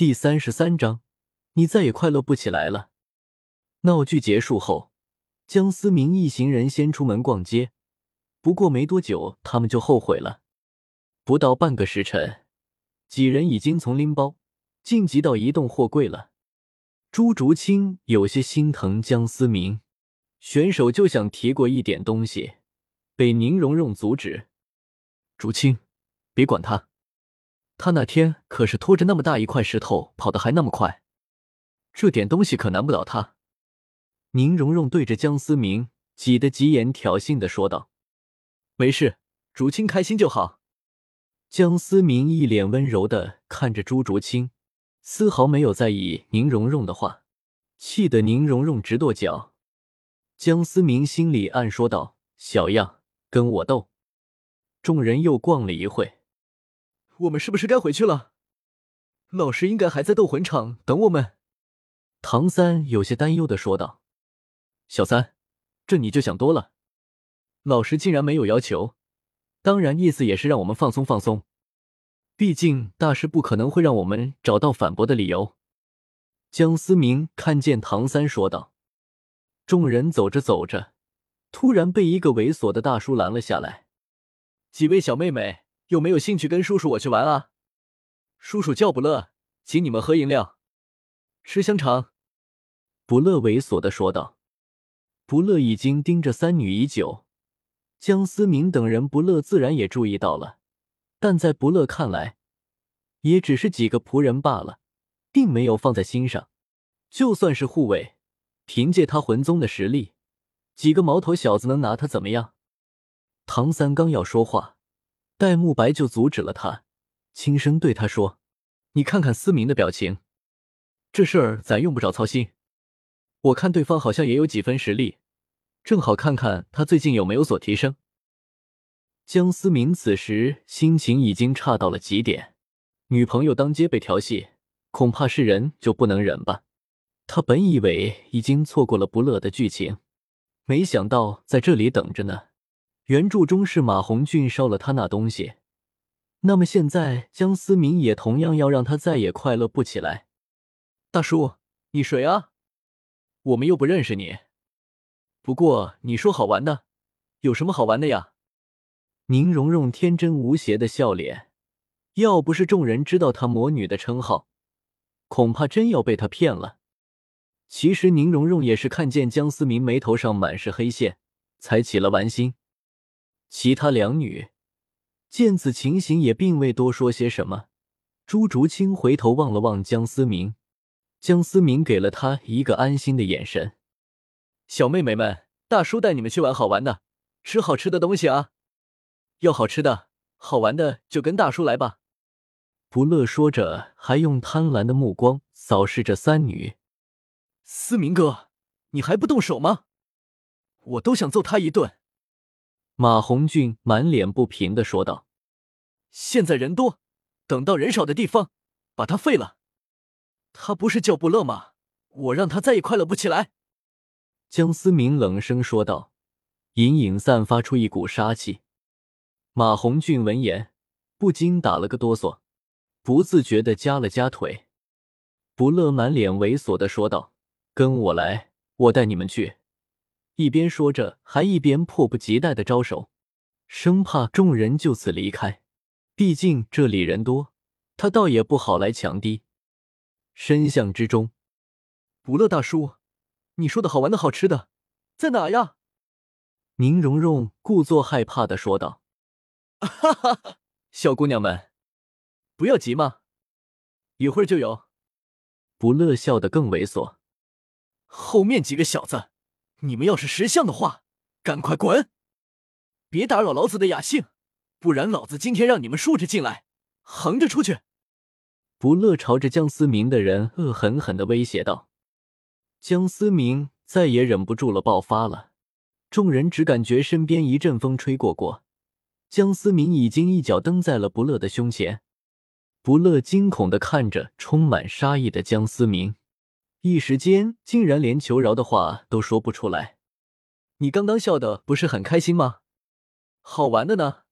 第三十三章，你再也快乐不起来了。闹剧结束后，江思明一行人先出门逛街。不过没多久，他们就后悔了。不到半个时辰，几人已经从拎包晋级到移动货柜了。朱竹清有些心疼江思明，选手就想提过一点东西，被宁荣荣阻止。竹清，别管他，他那天可是拖着那么大一块石头跑得还那么快，这点东西可难不倒他。宁荣荣对着江思明挤得急眼，挑衅的说道：“没事，竹青开心就好。”江思明一脸温柔的看着朱竹清。丝毫没有在意宁荣荣的话，气得宁荣荣直跺脚。江思明心里暗说道：“小样，跟我斗！”众人又逛了一会，我们是不是该回去了？老师应该还在斗魂场等我们。唐三有些担忧的说道：“小三，这你就想多了。老师竟然没有要求，当然意思也是让我们放松放松。”毕竟大师不可能会让我们找到反驳的理由。江思明看见唐三说道。众人走着走着，突然被一个猥琐的大叔拦了下来。几位小妹妹，有没有兴趣跟叔叔我去玩啊？叔叔叫不乐，请你们喝饮料，吃香肠。不乐猥琐的说道。不乐已经盯着三女已久，江思明等人不乐自然也注意到了。但在不乐看来，也只是几个仆人罢了，并没有放在心上。就算是护卫，凭借他魂宗的实力，几个毛头小子能拿他怎么样？唐三刚要说话，戴沐白就阻止了他，轻声对他说：“你看看思明的表情，这事儿咱用不着操心。我看对方好像也有几分实力，正好看看他最近有没有所提升。”江思明此时心情已经差到了极点，女朋友当街被调戏，恐怕是人就不能忍吧。他本以为已经错过了不乐的剧情，没想到在这里等着呢。原著中是马红俊烧了他那东西，那么现在江思明也同样要让他再也快乐不起来。大叔，你谁啊？我们又不认识你。不过你说好玩的，有什么好玩的呀？宁荣荣天真无邪的笑脸，要不是众人知道她魔女的称号，恐怕真要被她骗了。其实宁荣荣也是看见江思明眉头上满是黑线，才起了玩心。其他两女见此情形，也并未多说些什么。朱竹清回头望了望江思明，江思明给了他一个安心的眼神。小妹妹们，大叔带你们去玩好玩的，吃好吃的东西啊！要好吃的、好玩的，就跟大叔来吧。不乐说着，还用贪婪的目光扫视着三女。思明哥，你还不动手吗？我都想揍他一顿。马红俊满脸不平的说道：“现在人多，等到人少的地方，把他废了。他不是叫不乐吗？我让他再也快乐不起来。”江思明冷声说道，隐隐散发出一股杀气。马红俊闻言，不禁打了个哆嗦，不自觉的夹了夹腿。不乐满脸猥琐的说道：“跟我来，我带你们去。”一边说着，还一边迫不及待的招手，生怕众人就此离开。毕竟这里人多，他倒也不好来强敌。深巷之中，不乐大叔，你说的好玩的好吃的在哪呀？宁荣荣故作害怕的说道。哈哈哈，小姑娘们，不要急嘛，一会儿就有。不乐笑得更猥琐。后面几个小子，你们要是识相的话，赶快滚，别打扰老子的雅兴，不然老子今天让你们竖着进来，横着出去。不乐朝着江思明的人恶狠狠的威胁道。江思明再也忍不住了，爆发了。众人只感觉身边一阵风吹过过。江思明已经一脚蹬在了不乐的胸前，不乐惊恐的看着充满杀意的江思明，一时间竟然连求饶的话都说不出来。你刚刚笑的不是很开心吗？好玩的呢？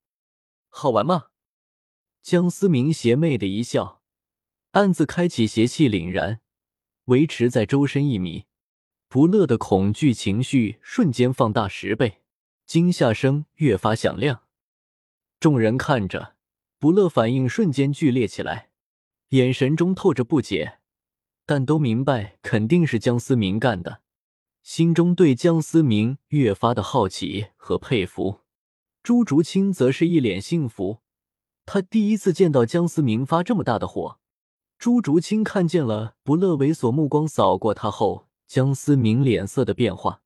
好玩吗？江思明邪魅的一笑，暗自开启邪气凛然，维持在周身一米。不乐的恐惧情绪瞬间放大十倍，惊吓声越发响亮。众人看着不乐，反应瞬间剧烈起来，眼神中透着不解，但都明白肯定是江思明干的，心中对江思明越发的好奇和佩服。朱竹清则是一脸幸福，他第一次见到江思明发这么大的火。朱竹清看见了不乐猥琐目光扫过他后。江思明脸色的变化，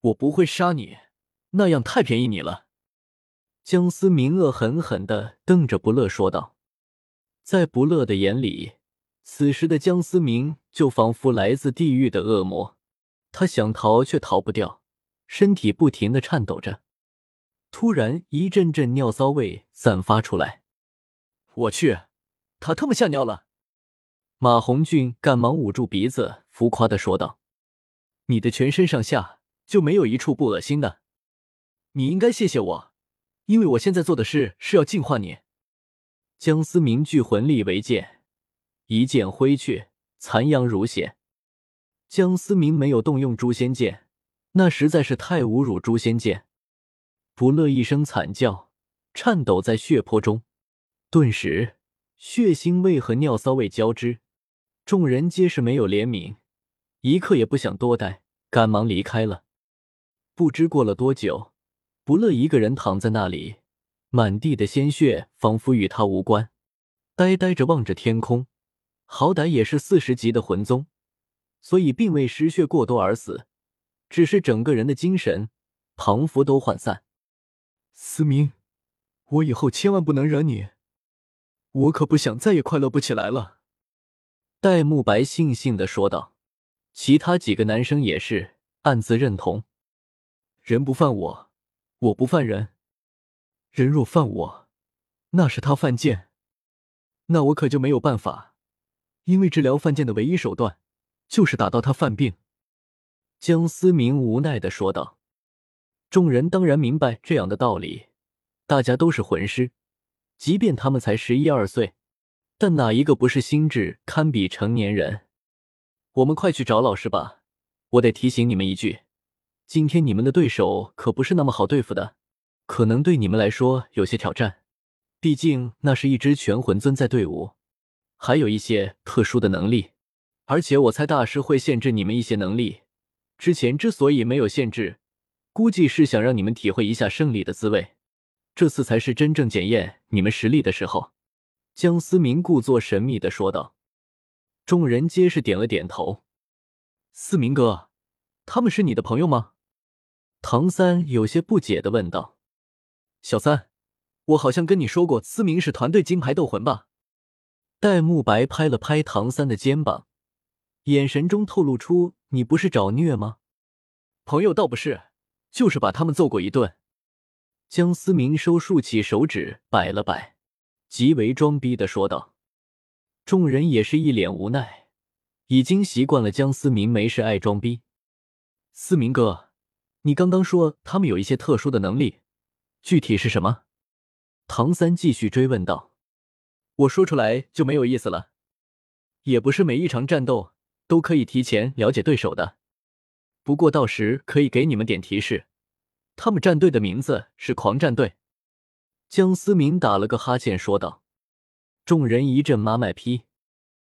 我不会杀你，那样太便宜你了。江思明恶狠狠的瞪着不乐说道，在不乐的眼里，此时的江思明就仿佛来自地狱的恶魔，他想逃却逃不掉，身体不停的颤抖着。突然，一阵阵尿骚味散发出来，我去，他他妈吓尿了！马红俊赶忙捂住鼻子。浮夸的说道：“你的全身上下就没有一处不恶心的？你应该谢谢我，因为我现在做的事是要净化你。”江思明聚魂力为剑，一剑挥去，残阳如血。江思明没有动用诛仙剑，那实在是太侮辱诛仙剑。不乐一声惨叫，颤抖在血泊中，顿时血腥味和尿骚味交织，众人皆是没有怜悯。一刻也不想多待，赶忙离开了。不知过了多久，不乐一个人躺在那里，满地的鲜血仿佛与他无关，呆呆着望着天空。好歹也是四十级的魂宗，所以并未失血过多而死，只是整个人的精神庞佛都涣散。思明，我以后千万不能惹你，我可不想再也快乐不起来了。戴沐白悻悻的说道。其他几个男生也是暗自认同：人不犯我，我不犯人；人若犯我，那是他犯贱，那我可就没有办法，因为治疗犯贱的唯一手段就是打到他犯病。江思明无奈的说道。众人当然明白这样的道理，大家都是魂师，即便他们才十一二岁，但哪一个不是心智堪比成年人？我们快去找老师吧！我得提醒你们一句，今天你们的对手可不是那么好对付的，可能对你们来说有些挑战。毕竟那是一支全魂尊在队伍，还有一些特殊的能力。而且我猜大师会限制你们一些能力。之前之所以没有限制，估计是想让你们体会一下胜利的滋味。这次才是真正检验你们实力的时候。”江思明故作神秘的说道。众人皆是点了点头。思明哥，他们是你的朋友吗？唐三有些不解的问道。小三，我好像跟你说过，思明是团队金牌斗魂吧？戴沐白拍了拍唐三的肩膀，眼神中透露出你不是找虐吗？朋友倒不是，就是把他们揍过一顿。江思明收竖起手指摆了摆，极为装逼的说道。众人也是一脸无奈，已经习惯了江思明没事爱装逼。思明哥，你刚刚说他们有一些特殊的能力，具体是什么？唐三继续追问道。我说出来就没有意思了，也不是每一场战斗都可以提前了解对手的。不过到时可以给你们点提示，他们战队的名字是狂战队。江思明打了个哈欠说道。众人一阵妈卖批。